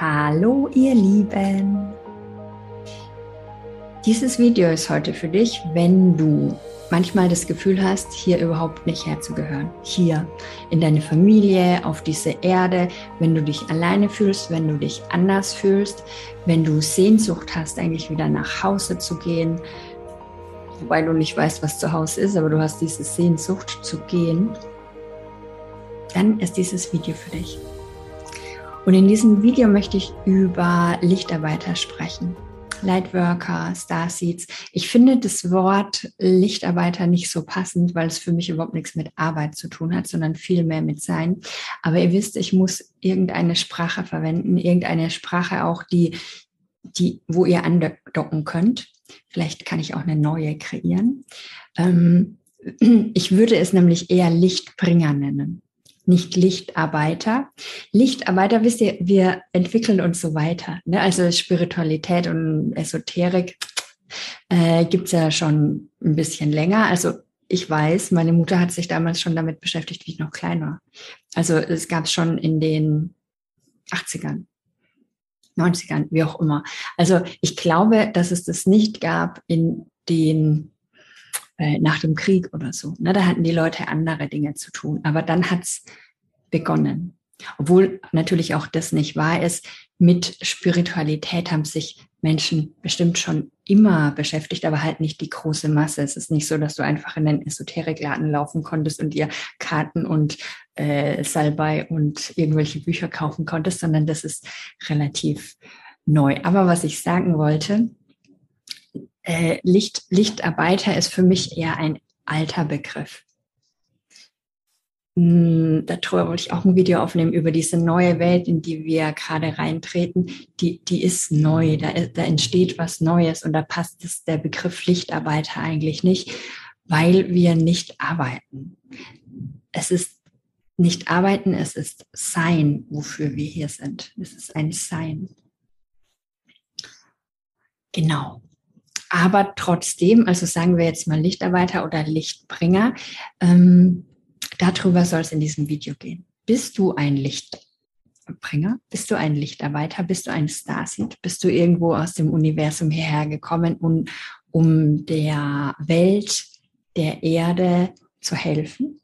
Hallo ihr Lieben! Dieses Video ist heute für dich, wenn du manchmal das Gefühl hast, hier überhaupt nicht herzugehören. Hier in deine Familie, auf diese Erde, wenn du dich alleine fühlst, wenn du dich anders fühlst, wenn du Sehnsucht hast, eigentlich wieder nach Hause zu gehen, wobei du nicht weißt, was zu Hause ist, aber du hast diese Sehnsucht zu gehen, dann ist dieses Video für dich. Und in diesem Video möchte ich über Lichtarbeiter sprechen. Lightworker, Starseeds. Ich finde das Wort Lichtarbeiter nicht so passend, weil es für mich überhaupt nichts mit Arbeit zu tun hat, sondern viel mehr mit Sein. Aber ihr wisst, ich muss irgendeine Sprache verwenden, irgendeine Sprache auch, die, die, wo ihr andocken könnt. Vielleicht kann ich auch eine neue kreieren. Ähm, ich würde es nämlich eher Lichtbringer nennen nicht Lichtarbeiter. Lichtarbeiter, wisst ihr, wir entwickeln uns so weiter. Ne? Also Spiritualität und Esoterik äh, gibt's ja schon ein bisschen länger. Also ich weiß, meine Mutter hat sich damals schon damit beschäftigt, wie ich noch klein war. Also es gab schon in den 80ern, 90ern, wie auch immer. Also ich glaube, dass es das nicht gab in den äh, nach dem Krieg oder so. Ne? Da hatten die Leute andere Dinge zu tun. Aber dann hat's begonnen. Obwohl natürlich auch das nicht wahr ist. Mit Spiritualität haben sich Menschen bestimmt schon immer beschäftigt, aber halt nicht die große Masse. Es ist nicht so, dass du einfach in den Esoterikladen laufen konntest und dir Karten und äh, Salbei und irgendwelche Bücher kaufen konntest, sondern das ist relativ neu. Aber was ich sagen wollte, äh, Licht, Lichtarbeiter ist für mich eher ein alter Begriff. Hm, darüber wollte ich auch ein Video aufnehmen über diese neue Welt, in die wir gerade reintreten. Die, die ist neu, da, da entsteht was Neues und da passt es, der Begriff Lichtarbeiter eigentlich nicht, weil wir nicht arbeiten. Es ist nicht arbeiten, es ist sein, wofür wir hier sind. Es ist ein Sein. Genau. Aber trotzdem, also sagen wir jetzt mal Lichtarbeiter oder Lichtbringer, ähm, darüber soll es in diesem Video gehen. Bist du ein Lichtbringer? Bist du ein Lichtarbeiter? Bist du ein Starseed? Bist du irgendwo aus dem Universum hierher gekommen, um, um der Welt, der Erde zu helfen?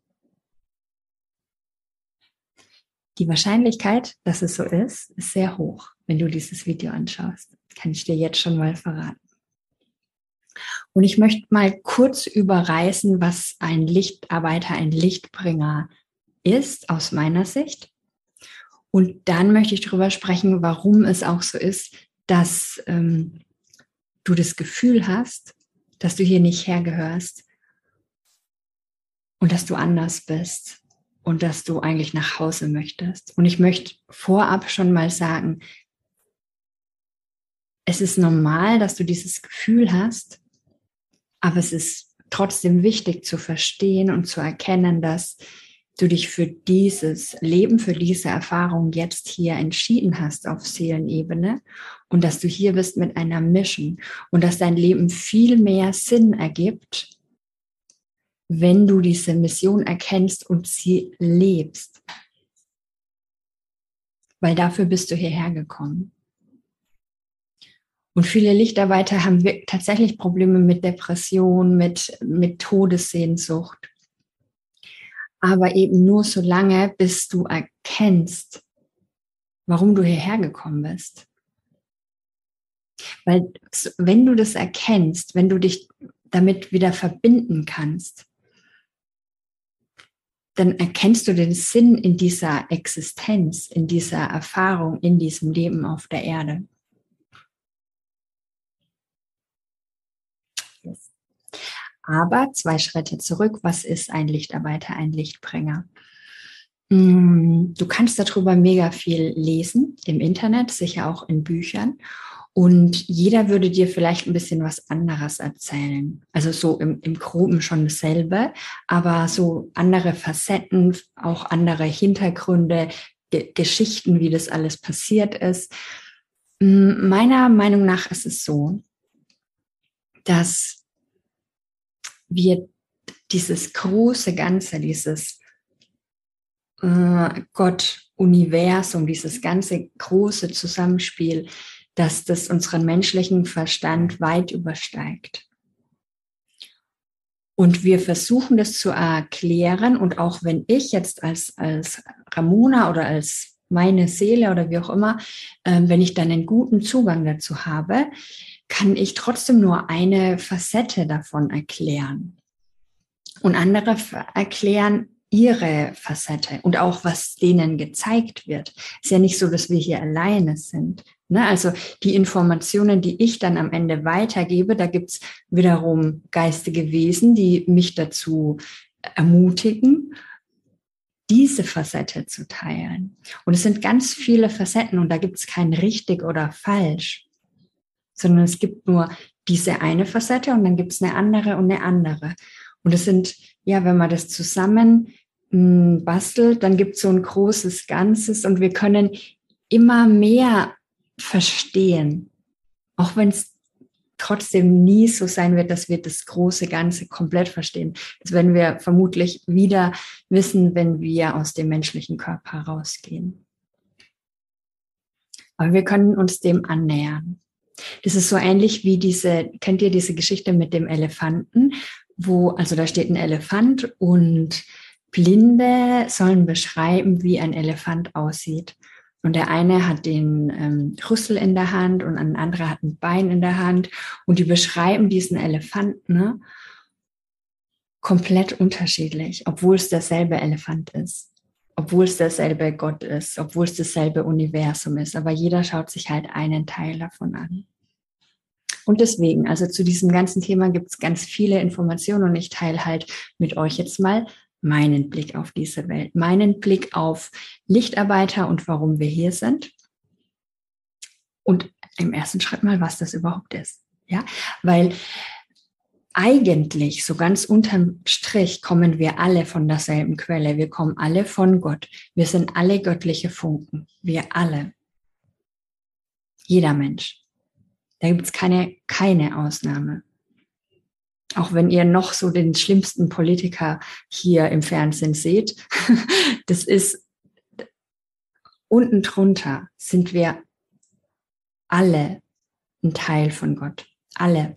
Die Wahrscheinlichkeit, dass es so ist, ist sehr hoch, wenn du dieses Video anschaust. Kann ich dir jetzt schon mal verraten. Und ich möchte mal kurz überreißen, was ein Lichtarbeiter, ein Lichtbringer ist aus meiner Sicht. Und dann möchte ich darüber sprechen, warum es auch so ist, dass ähm, du das Gefühl hast, dass du hier nicht hergehörst und dass du anders bist und dass du eigentlich nach Hause möchtest. Und ich möchte vorab schon mal sagen, es ist normal, dass du dieses Gefühl hast, aber es ist trotzdem wichtig zu verstehen und zu erkennen, dass du dich für dieses Leben, für diese Erfahrung jetzt hier entschieden hast auf Seelenebene und dass du hier bist mit einer Mission und dass dein Leben viel mehr Sinn ergibt, wenn du diese Mission erkennst und sie lebst. Weil dafür bist du hierher gekommen. Und viele Lichtarbeiter haben tatsächlich Probleme mit Depression, mit, mit Todessehnsucht. Aber eben nur so lange, bis du erkennst, warum du hierher gekommen bist. Weil wenn du das erkennst, wenn du dich damit wieder verbinden kannst, dann erkennst du den Sinn in dieser Existenz, in dieser Erfahrung, in diesem Leben auf der Erde. Aber zwei Schritte zurück, was ist ein Lichtarbeiter, ein Lichtbringer? Mm, du kannst darüber mega viel lesen im Internet, sicher auch in Büchern. Und jeder würde dir vielleicht ein bisschen was anderes erzählen. Also so im, im Groben schon dasselbe, aber so andere Facetten, auch andere Hintergründe, G Geschichten, wie das alles passiert ist. Mm, meiner Meinung nach ist es so, dass wir dieses große Ganze, dieses äh, Gott, Universum, dieses ganze große Zusammenspiel, dass das unseren menschlichen Verstand weit übersteigt. Und wir versuchen das zu erklären. Und auch wenn ich jetzt als, als Ramona oder als meine Seele oder wie auch immer, äh, wenn ich dann einen guten Zugang dazu habe, kann ich trotzdem nur eine Facette davon erklären. Und andere erklären ihre Facette und auch was denen gezeigt wird. Ist ja nicht so, dass wir hier alleine sind. Ne? Also die Informationen, die ich dann am Ende weitergebe, da gibt's wiederum geistige Wesen, die mich dazu ermutigen, diese Facette zu teilen. Und es sind ganz viele Facetten und da gibt's kein richtig oder falsch, sondern es gibt nur diese eine Facette und dann gibt's eine andere und eine andere. Und es sind, ja, wenn man das zusammen hm, bastelt, dann gibt's so ein großes Ganzes und wir können immer mehr verstehen, auch wenn es trotzdem nie so sein wird, dass wir das große Ganze komplett verstehen. Das werden wir vermutlich wieder wissen, wenn wir aus dem menschlichen Körper rausgehen. Aber wir können uns dem annähern. Das ist so ähnlich wie diese, kennt ihr diese Geschichte mit dem Elefanten, wo, also da steht ein Elefant und Blinde sollen beschreiben, wie ein Elefant aussieht. Und der eine hat den ähm, Rüssel in der Hand und ein anderer hat ein Bein in der Hand. Und die beschreiben diesen Elefanten ne, komplett unterschiedlich, obwohl es derselbe Elefant ist. Obwohl es derselbe Gott ist, obwohl es dasselbe Universum ist. Aber jeder schaut sich halt einen Teil davon an. Und deswegen, also zu diesem ganzen Thema gibt es ganz viele Informationen und ich teile halt mit euch jetzt mal meinen Blick auf diese Welt, meinen Blick auf Lichtarbeiter und warum wir hier sind. Und im ersten Schritt mal, was das überhaupt ist. Ja, weil eigentlich, so ganz unterm Strich, kommen wir alle von derselben Quelle. Wir kommen alle von Gott. Wir sind alle göttliche Funken. Wir alle. Jeder Mensch. Da gibt es keine, keine Ausnahme auch wenn ihr noch so den schlimmsten Politiker hier im Fernsehen seht, das ist unten drunter sind wir alle ein Teil von Gott. Alle.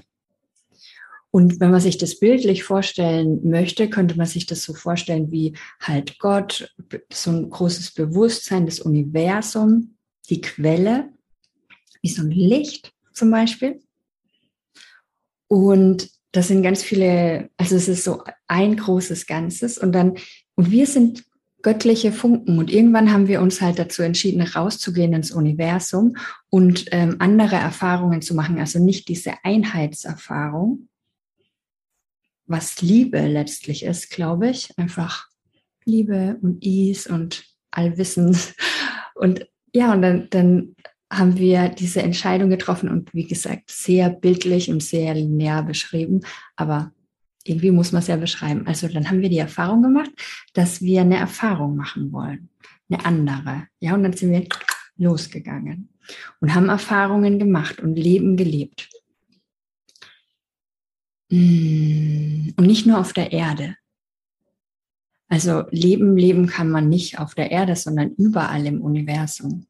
Und wenn man sich das bildlich vorstellen möchte, könnte man sich das so vorstellen wie halt Gott, so ein großes Bewusstsein, das Universum, die Quelle, wie so ein Licht zum Beispiel. Und das sind ganz viele, also es ist so ein großes Ganzes. Und dann, und wir sind göttliche Funken. Und irgendwann haben wir uns halt dazu entschieden, rauszugehen ins Universum und ähm, andere Erfahrungen zu machen, also nicht diese Einheitserfahrung, was Liebe letztlich ist, glaube ich, einfach Liebe und Ease und Allwissen und ja, und dann, dann haben wir diese Entscheidung getroffen und wie gesagt, sehr bildlich und sehr linear beschrieben, aber irgendwie muss man es ja beschreiben. Also dann haben wir die Erfahrung gemacht, dass wir eine Erfahrung machen wollen, eine andere. Ja, und dann sind wir losgegangen und haben Erfahrungen gemacht und Leben gelebt. Mm, und nicht nur auf der Erde. Also Leben, leben kann man nicht auf der Erde, sondern überall im Universum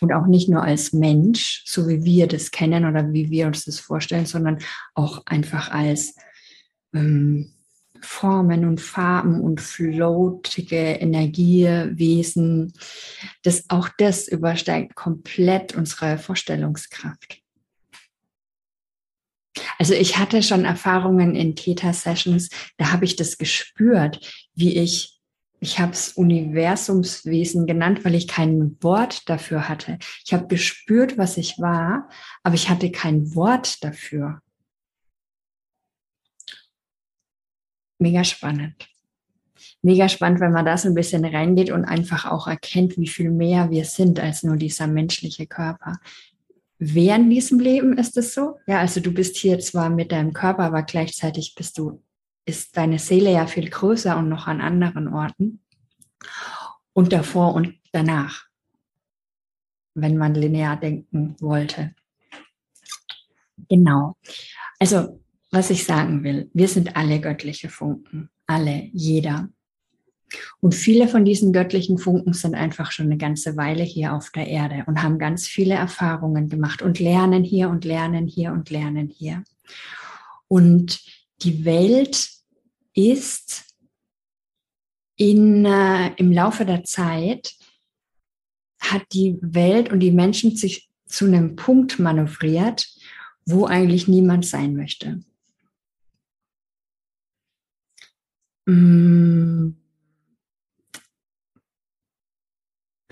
und auch nicht nur als Mensch, so wie wir das kennen oder wie wir uns das vorstellen, sondern auch einfach als ähm, Formen und Farben und floatige Energiewesen. Das, auch das übersteigt komplett unsere Vorstellungskraft. Also ich hatte schon Erfahrungen in Theta-Sessions, da habe ich das gespürt, wie ich ich habe es Universumswesen genannt, weil ich kein Wort dafür hatte. Ich habe gespürt, was ich war, aber ich hatte kein Wort dafür. Mega spannend. Mega spannend, wenn man da so ein bisschen reingeht und einfach auch erkennt, wie viel mehr wir sind als nur dieser menschliche Körper. Während diesem Leben ist es so. Ja, also du bist hier zwar mit deinem Körper, aber gleichzeitig bist du ist deine Seele ja viel größer und noch an anderen Orten. Und davor und danach, wenn man linear denken wollte. Genau. Also, was ich sagen will, wir sind alle göttliche Funken. Alle, jeder. Und viele von diesen göttlichen Funken sind einfach schon eine ganze Weile hier auf der Erde und haben ganz viele Erfahrungen gemacht und lernen hier und lernen hier und lernen hier. Und die Welt ist in, äh, im Laufe der Zeit, hat die Welt und die Menschen sich zu einem Punkt manövriert, wo eigentlich niemand sein möchte. Mmh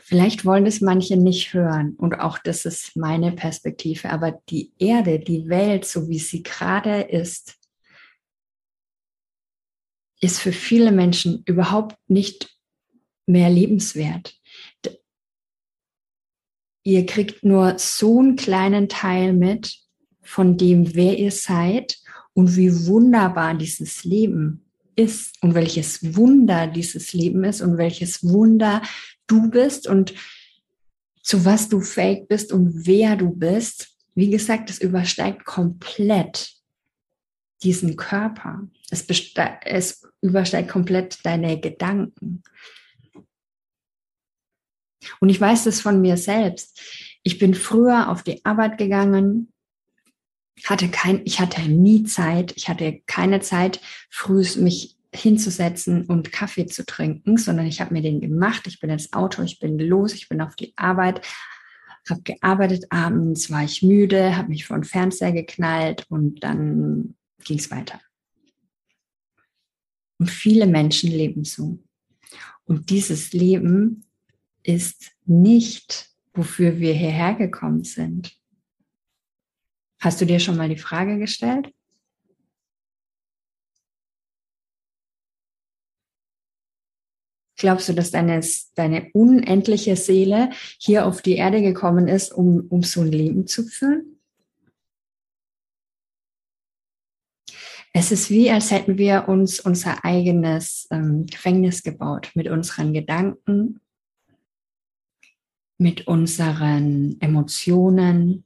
Vielleicht wollen es manche nicht hören und auch das ist meine Perspektive, aber die Erde, die Welt, so wie sie gerade ist, ist für viele Menschen überhaupt nicht mehr lebenswert. Ihr kriegt nur so einen kleinen Teil mit von dem, wer ihr seid und wie wunderbar dieses Leben ist und welches Wunder dieses Leben ist und welches Wunder du bist und zu was du fähig bist und wer du bist, wie gesagt, es übersteigt komplett diesen Körper. Es, es übersteigt komplett deine Gedanken. Und ich weiß das von mir selbst. Ich bin früher auf die Arbeit gegangen, hatte kein, ich hatte nie Zeit, ich hatte keine Zeit, früh mich hinzusetzen und Kaffee zu trinken, sondern ich habe mir den gemacht. Ich bin ins Auto, ich bin los, ich bin auf die Arbeit, habe gearbeitet. Abends war ich müde, habe mich vor den Fernseher geknallt und dann ging es weiter. Und viele Menschen leben so. Und dieses Leben ist nicht, wofür wir hierher gekommen sind. Hast du dir schon mal die Frage gestellt? Glaubst du, dass deine, deine unendliche Seele hier auf die Erde gekommen ist, um, um so ein Leben zu führen? Es ist wie, als hätten wir uns unser eigenes ähm, Gefängnis gebaut mit unseren Gedanken, mit unseren Emotionen.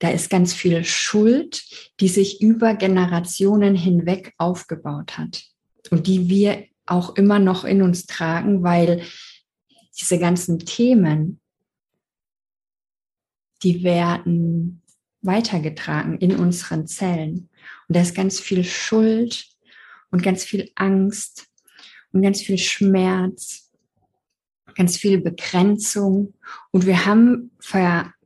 Da ist ganz viel Schuld, die sich über Generationen hinweg aufgebaut hat und die wir auch immer noch in uns tragen, weil diese ganzen Themen, die werden weitergetragen in unseren Zellen. Und da ist ganz viel Schuld und ganz viel Angst und ganz viel Schmerz, ganz viel Begrenzung. Und wir haben verlernt,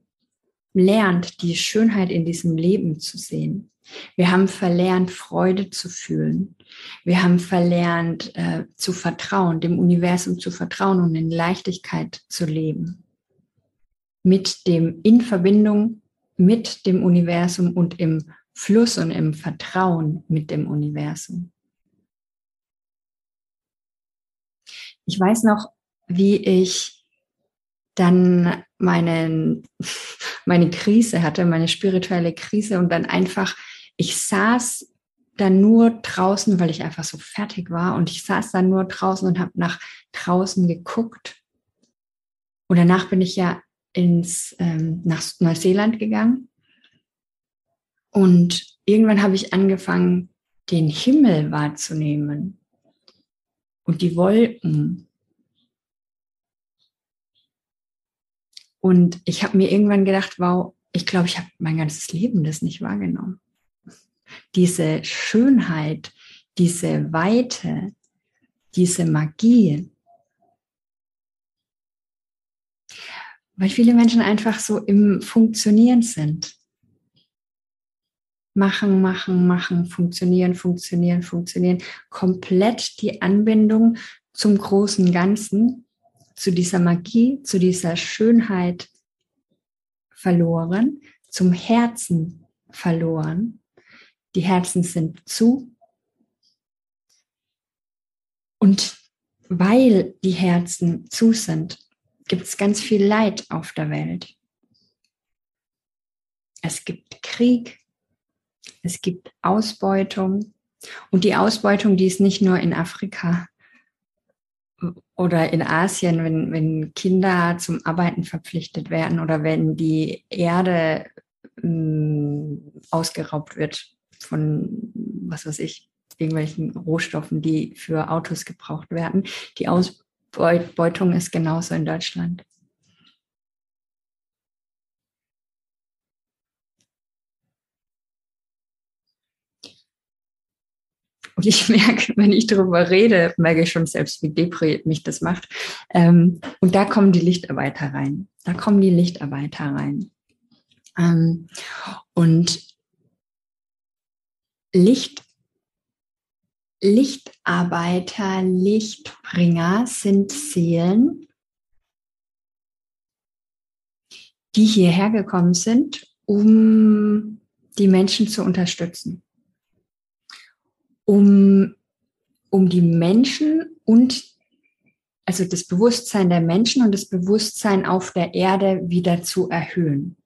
die Schönheit in diesem Leben zu sehen. Wir haben verlernt, Freude zu fühlen. Wir haben verlernt, äh, zu vertrauen, dem Universum zu vertrauen und in Leichtigkeit zu leben. Mit dem, in Verbindung mit dem Universum und im Fluss und im Vertrauen mit dem Universum. Ich weiß noch, wie ich dann meinen, meine Krise hatte, meine spirituelle Krise und dann einfach ich saß dann nur draußen, weil ich einfach so fertig war und ich saß dann nur draußen und habe nach draußen geguckt. Und danach bin ich ja ins ähm, nach Neuseeland gegangen und irgendwann habe ich angefangen, den Himmel wahrzunehmen und die Wolken. Und ich habe mir irgendwann gedacht, wow, ich glaube, ich habe mein ganzes Leben das nicht wahrgenommen diese Schönheit, diese Weite, diese Magie. Weil viele Menschen einfach so im Funktionieren sind. Machen, machen, machen, funktionieren, funktionieren, funktionieren. Komplett die Anbindung zum großen Ganzen, zu dieser Magie, zu dieser Schönheit verloren, zum Herzen verloren die Herzen sind zu. Und weil die Herzen zu sind, gibt es ganz viel Leid auf der Welt. Es gibt Krieg, es gibt Ausbeutung. Und die Ausbeutung, die ist nicht nur in Afrika oder in Asien, wenn, wenn Kinder zum Arbeiten verpflichtet werden oder wenn die Erde mh, mm, ausgeraubt wird von, was weiß ich, irgendwelchen Rohstoffen, die für Autos gebraucht werden. Die Ausbeutung ist genauso in Deutschland. Und ich merke, wenn ich darüber rede, merke ich schon selbst, wie deprimiert mich das macht. Ähm, und da kommen die Lichtarbeiter rein. Da kommen die Lichtarbeiter rein. Ähm, und Licht, Lichtarbeiter, Lichtbringer sind Seelen, die hierher gekommen sind, um die Menschen zu unterstützen um, um die Menschen und also das Bewusstsein der Menschen und das Bewusstsein auf der Erde wieder zu erhöhen.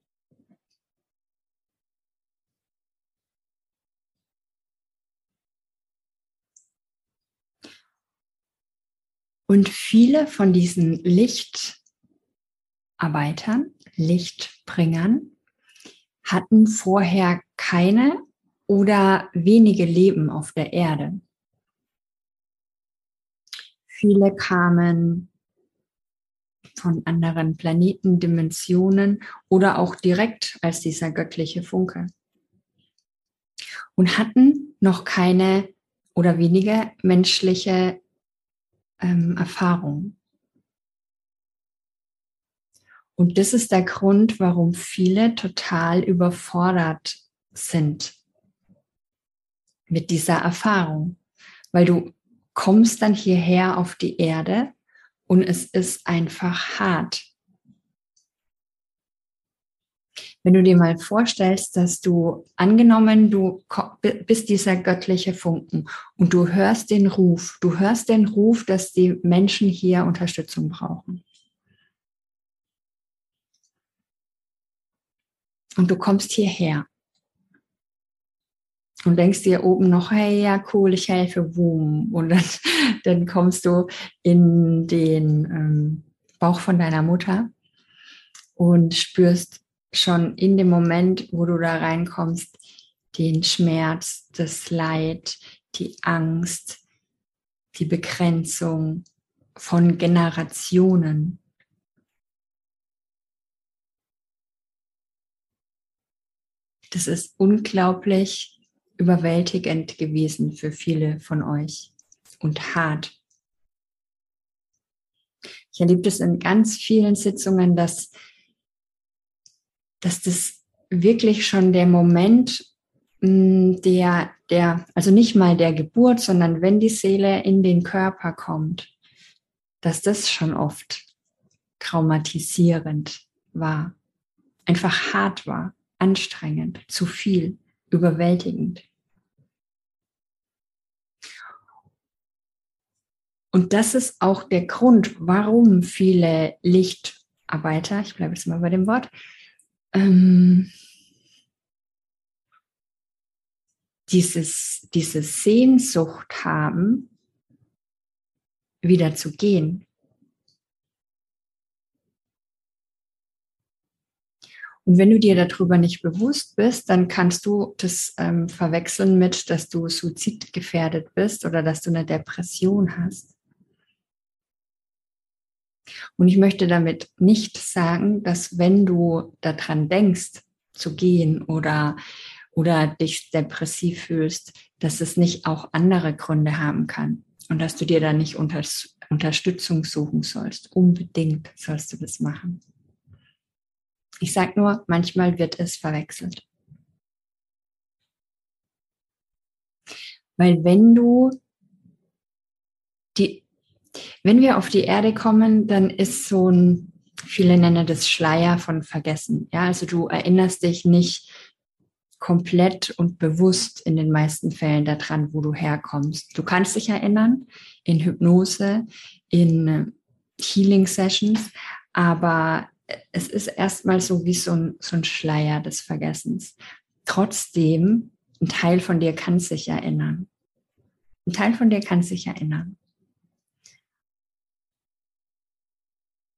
Und viele von diesen Lichtarbeitern, Lichtbringern, hatten vorher keine oder wenige leben auf der Erde. Viele kamen von anderen Planeten, Dimensionen oder auch direkt als dieser göttliche Funke und hatten noch keine oder wenige menschliche ähm, Erfahrung. Und das ist der Grund, warum viele total überfordert sind mit dieser Erfahrung, weil du kommst dann hierher auf die Erde und es ist einfach hart. Wenn du dir mal vorstellst, dass du angenommen, du bist dieser göttliche Funken und du hörst den Ruf, du hörst den Ruf, dass die Menschen hier Unterstützung brauchen. Und du kommst hierher und denkst dir oben noch, hey, ja, cool, ich helfe, boom. Und dann, dann kommst du in den ähm, Bauch von deiner Mutter und spürst schon in dem Moment, wo du da reinkommst, den Schmerz, das Leid, die Angst, die Begrenzung von Generationen. Das ist unglaublich überwältigend gewesen für viele von euch und hart. Ich erlebe das in ganz vielen Sitzungen, dass, dass das wirklich schon der Moment hm, der, der, also nicht mal der Geburt, sondern wenn die Seele in den Körper kommt, dass das schon oft traumatisierend war, einfach hart war, anstrengend, zu viel, überwältigend. Und das ist auch der Grund, warum viele Lichtarbeiter, ich bleibe jetzt mal bei dem Wort, ähm, dieses, diese Sehnsucht haben, wieder zu gehen. Und wenn du dir darüber nicht bewusst bist, dann kannst du das ähm, verwechseln mit, dass du suizidgefährdet bist oder dass du eine Depression hast. Und ich möchte damit nicht sagen, dass wenn du daran denkst, zu gehen oder, oder dich depressiv fühlst, dass es nicht auch andere Gründe haben kann und dass du dir da nicht unter, Unterstützung suchen sollst. Unbedingt sollst du das machen. Ich sage nur, manchmal wird es verwechselt. Weil wenn du die wenn wir auf die Erde kommen, dann ist so ein, viele nennen das Schleier von Vergessen. Ja, also du erinnerst dich nicht komplett und bewusst in den meisten Fällen daran, wo du herkommst. Du kannst dich erinnern in Hypnose, in Healing Sessions, aber es ist erstmal so wie so ein, so ein Schleier des Vergessens. Trotzdem, ein Teil von dir kann sich erinnern. Ein Teil von dir kann sich erinnern.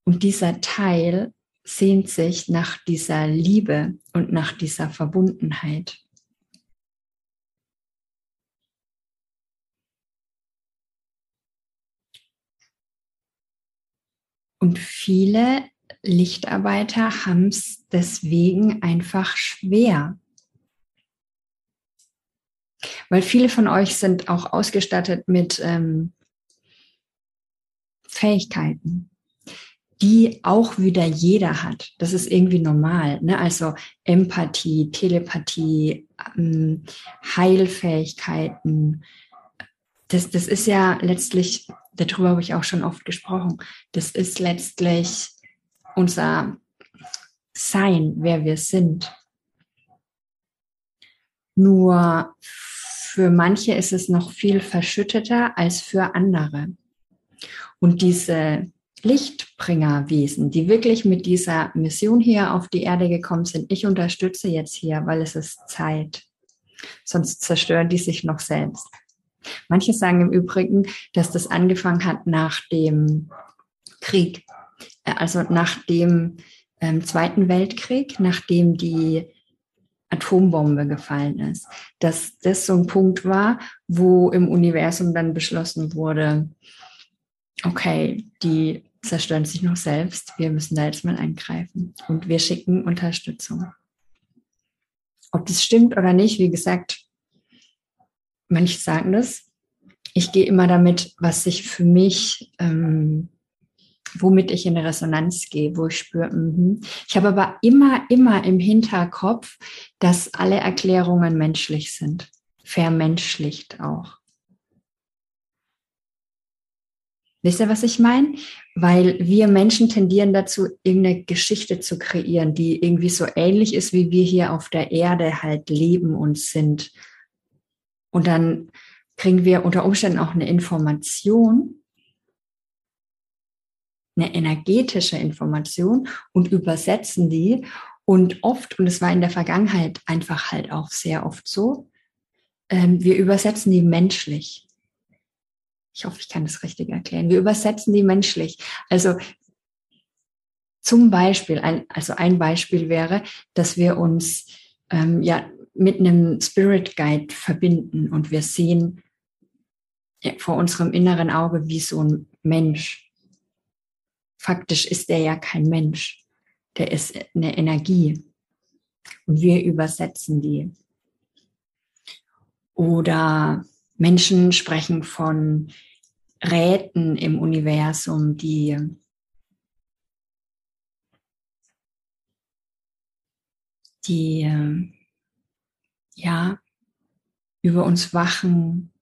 Und dieser Teil sehnt sich nach dieser Liebe und nach dieser Verbundenheit. Und viele Lichtarbeiter haben es deswegen einfach schwer. Weil viele von euch sind auch ausgestattet mit ähm, Fähigkeiten, die auch wieder jeder hat. Das ist irgendwie normal. Ne? Also Empathie, Telepathie, ähm, Heilfähigkeiten. Das, das ist ja letztlich, darüber habe ich auch schon oft gesprochen, das ist letztlich unser Sein, wer wir sind. Nur für manche ist es noch viel verschütteter als für andere. Und diese Lichtbringerwesen, die wirklich mit dieser Mission hier auf die Erde gekommen sind, ich unterstütze jetzt hier, weil es ist Zeit. Sonst zerstören die sich noch selbst. Manche sagen im Übrigen, dass das angefangen hat nach dem Krieg, äh, also nach dem ähm, Zweiten Weltkrieg, nachdem die Atombombe gefallen ist, dass das so ein Punkt war, wo im Universum dann beschlossen wurde, okay, die zerstören sich noch selbst, wir müssen da jetzt mal eingreifen und wir schicken Unterstützung. Ob das stimmt oder nicht, wie gesagt, manche sagen das. Ich gehe immer damit, was sich für mich ähm, womit ich in Resonanz gehe, wo ich spüre, mm ich habe aber immer, immer im Hinterkopf, dass alle Erklärungen menschlich sind, vermenschlicht auch. Wisst ihr, was ich meine? Weil wir Menschen tendieren dazu, irgendeine Geschichte zu kreieren, die irgendwie so ähnlich ist, wie wir hier auf der Erde halt leben und sind. Und dann kriegen wir unter Umständen auch eine Information, eine energetische Information und übersetzen die. Und oft, und es war in der Vergangenheit einfach halt auch sehr oft so, ähm, wir übersetzen die menschlich. Ich hoffe, ich kann das richtig erklären. Wir übersetzen die menschlich. Also zum Beispiel, ein, also ein Beispiel wäre, dass wir uns ähm, ja mit einem Spirit Guide verbinden und wir sehen ja, vor unserem inneren Auge wie so ein Mensch faktisch ist der ja kein Mensch. Der ist eine Energie. Und wir übersetzen die. Oder Menschen sprechen von Räten im Universum, die die ja über uns wachen,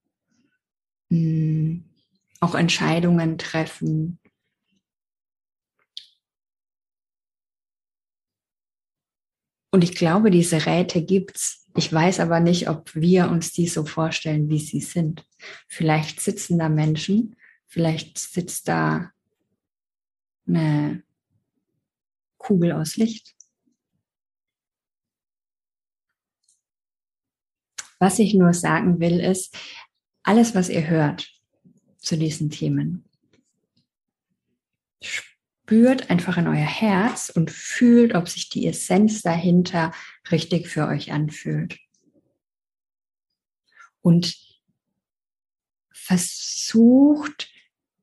auch Entscheidungen treffen, Und ich glaube, diese Räte gibt's. Ich weiß aber nicht, ob wir uns die so vorstellen, wie sie sind. Vielleicht sitzen da Menschen, vielleicht sitzt da eine Kugel aus Licht. Was ich nur sagen will, ist, alles, was ihr hört zu diesen Themen, spürt einfach in euer Herz und fühlt, ob sich die Essenz dahinter richtig für euch anfühlt. Und versucht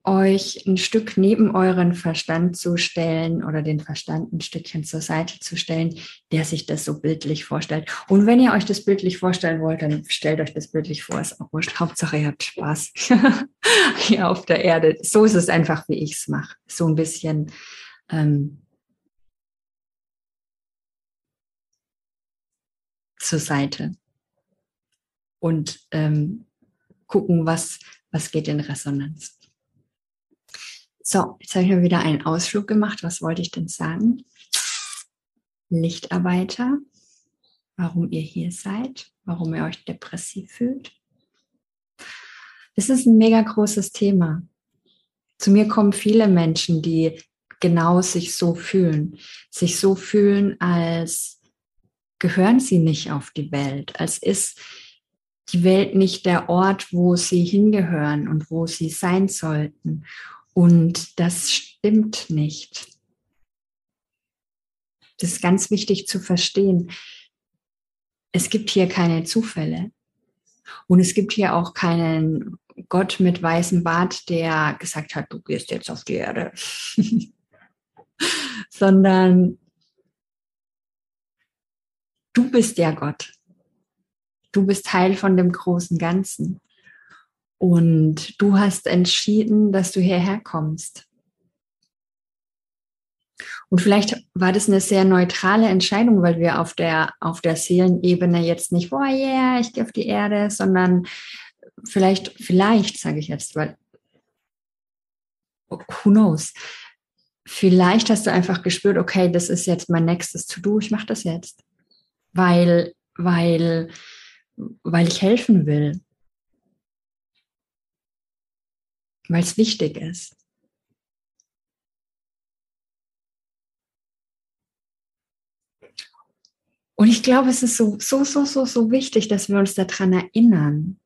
euch ein Stück neben euren Verstand zu stellen oder den Verstand ein Stückchen zur Seite zu stellen, der sich das so bildlich vorstellt. Und wenn ihr euch das bildlich vorstellen wollt, dann stellt euch das bildlich vor, ist auch wurscht. Hauptsache ihr habt Spaß hier auf der Erde. So ist es einfach, wie ich es mache. So ein bisschen ähm, zur Seite und ähm, gucken, was, was geht in Resonanz. So, jetzt habe ich mir wieder einen Ausflug gemacht. Was wollte ich denn sagen? Lichtarbeiter, warum ihr hier seid, warum ihr euch depressiv fühlt. Das ist ein mega großes Thema. Zu mir kommen viele Menschen, die genau sich so fühlen, sich so fühlen, als gehören sie nicht auf die Welt, als ist die Welt nicht der Ort, wo sie hingehören und wo sie sein sollten. Und das stimmt nicht. Das ist ganz wichtig zu verstehen. Es gibt hier keine Zufälle. Und es gibt hier auch keinen Gott mit weißem Bart, der gesagt hat, du gehst jetzt auf die Erde. sondern du bist der Gott. Du bist Teil von dem großen Ganzen. Und du hast entschieden, dass du hierher kommst. Und vielleicht war das eine sehr neutrale Entscheidung, weil wir auf der, auf der Seelenebene jetzt nicht, oh yeah, ich gehe auf die Erde, sondern vielleicht, vielleicht sage ich jetzt, weil, who knows, vielleicht hast du einfach gespürt, okay, das ist jetzt mein nächstes To-Do, ich mache das jetzt, weil, weil, weil ich helfen will, weil es wichtig ist. Und ich glaube, es ist so, so, so, so, so wichtig, dass wir uns daran erinnern.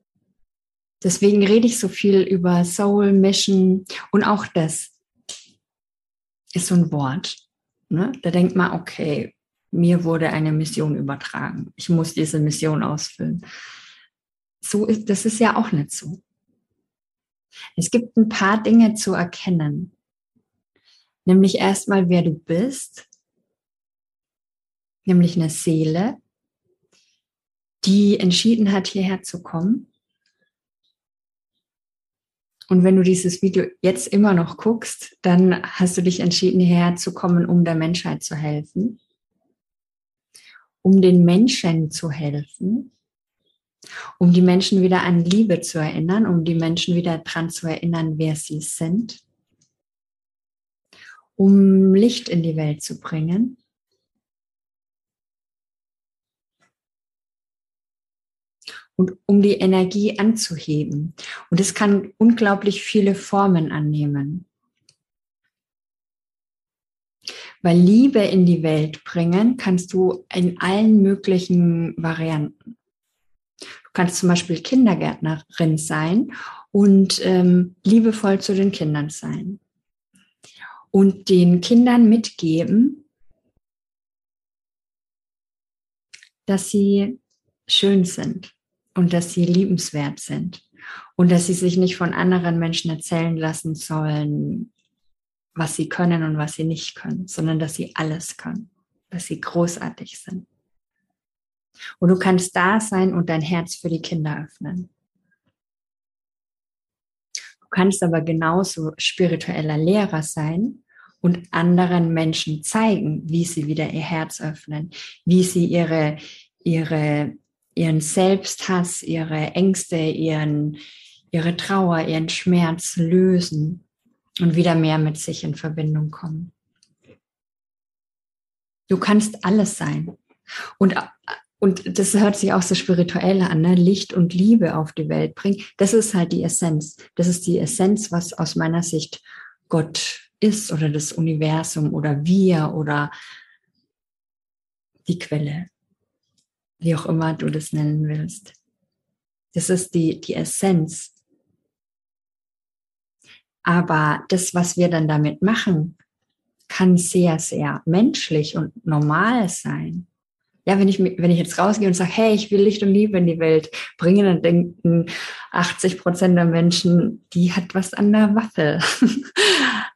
Deswegen rede ich so viel über Soul, Mission und auch das ist so ein Wort. Ne? Da denkt man, okay, mir wurde eine Mission übertragen. Ich muss diese Mission ausfüllen. So ist, das ist ja auch nicht so. Es gibt ein paar Dinge zu erkennen. Nämlich erstmal, wer du bist nämlich eine Seele, die entschieden hat, hierher zu kommen. Und wenn du dieses Video jetzt immer noch guckst, dann hast du dich entschieden, hierher zu kommen, um der Menschheit zu helfen, um den Menschen zu helfen, um die Menschen wieder an Liebe zu erinnern, um die Menschen wieder daran zu erinnern, wer sie sind, um Licht in die Welt zu bringen und um die Energie anzuheben. Und es kann unglaublich viele Formen annehmen. Weil Liebe in die Welt bringen kannst du in allen möglichen Varianten. Kannst zum Beispiel Kindergärtnerin sein und ähm, liebevoll zu den Kindern sein. Und den Kindern mitgeben, dass sie schön sind, und dass sie liebenswert sind und dass sie sich nicht von anderen Menschen erzählen lassen sollen, was sie können und was sie nicht können, sondern dass sie alles können, dass sie großartig sind. Und du kannst da sein und dein Herz für die Kinder öffnen. Du kannst aber genauso spiritueller Lehrer sein und anderen Menschen zeigen, wie sie wieder ihr Herz öffnen, wie sie ihre, ihre ihren Selbsthass, ihre Ängste, ihren, ihre Trauer, ihren Schmerz lösen und wieder mehr mit sich in Verbindung kommen. Du kannst alles sein. Und, und das hört sich auch so spirituell an, ne? Licht und Liebe auf die Welt bringen. Das ist halt die Essenz. Das ist die Essenz, was aus meiner Sicht Gott ist oder das Universum oder wir oder die Quelle wie auch immer du das nennen willst. Das ist die, die Essenz. Aber das, was wir dann damit machen, kann sehr, sehr menschlich und normal sein. Ja, wenn ich, wenn ich jetzt rausgehe und sage, hey, ich will Licht und Liebe in die Welt bringen, dann denken 80 Prozent der Menschen, die hat was an der Waffe.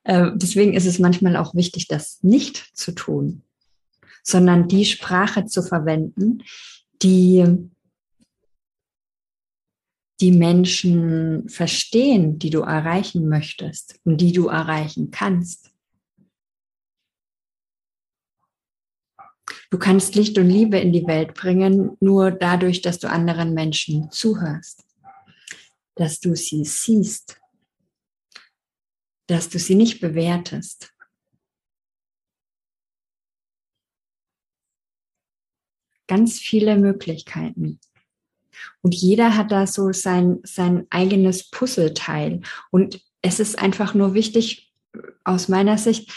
Äh, deswegen ist es manchmal auch wichtig, das nicht zu tun, sondern die Sprache zu verwenden, die die Menschen verstehen, die du erreichen möchtest und die du erreichen kannst. Du kannst Licht und Liebe in die Welt bringen, nur dadurch, dass du anderen Menschen zuhörst, dass du sie siehst, dass du sie nicht bewertest, ganz viele Möglichkeiten. Und jeder hat da so sein, sein eigenes Puzzleteil. Und es ist einfach nur wichtig, aus meiner Sicht,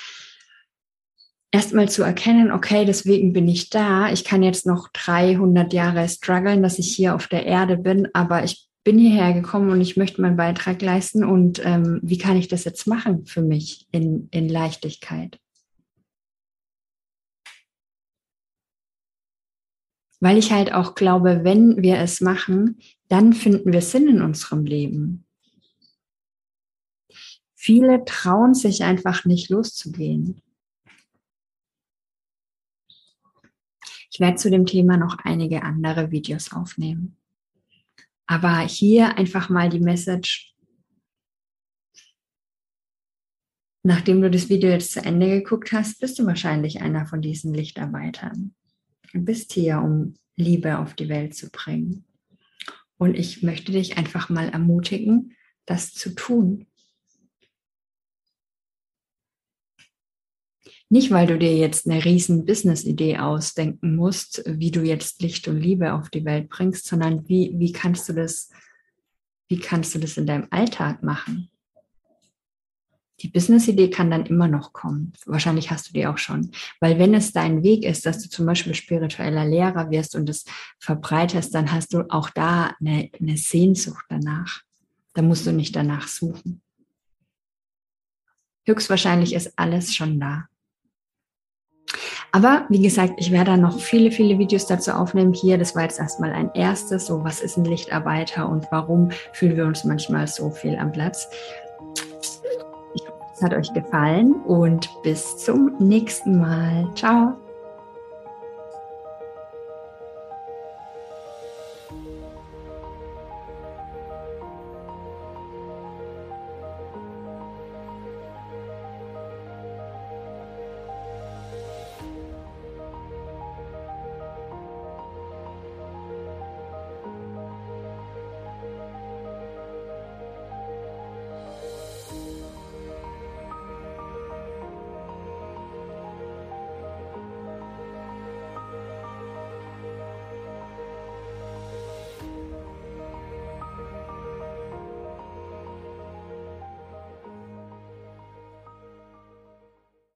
erstmal zu erkennen, okay, deswegen bin ich da. Ich kann jetzt noch 300 Jahre strugglen, dass ich hier auf der Erde bin, aber ich bin hierher gekommen und ich möchte meinen Beitrag leisten. Und ähm, wie kann ich das jetzt machen für mich in, in Leichtigkeit? weil ich halt auch glaube, wenn wir es machen, dann finden wir Sinn in unserem Leben. Viele trauen sich einfach nicht loszugehen. Ich werde zu dem Thema noch einige andere Videos aufnehmen. Aber hier einfach mal die Message, nachdem du das Video jetzt zu Ende geguckt hast, bist du wahrscheinlich einer von diesen Lichtarbeitern. Du bist hier, um Liebe auf die Welt zu bringen. Und ich möchte dich einfach mal ermutigen, das zu tun. Nicht, weil du dir jetzt eine riesen Business-Idee ausdenken musst, wie du jetzt Licht und Liebe auf die Welt bringst, sondern wie, wie kannst du das, wie kannst du das in deinem Alltag machen? Die Business-Idee kann dann immer noch kommen. Wahrscheinlich hast du die auch schon. Weil wenn es dein Weg ist, dass du zum Beispiel spiritueller Lehrer wirst und es verbreitest, dann hast du auch da eine, eine Sehnsucht danach. Da musst du nicht danach suchen. Höchstwahrscheinlich ist alles schon da. Aber wie gesagt, ich werde dann noch viele, viele Videos dazu aufnehmen. Hier, das war jetzt erstmal ein erstes. So, was ist ein Lichtarbeiter und warum fühlen wir uns manchmal so viel am Platz? Ich hoffe, es hat euch gefallen und bis zum nächsten Mal. Ciao.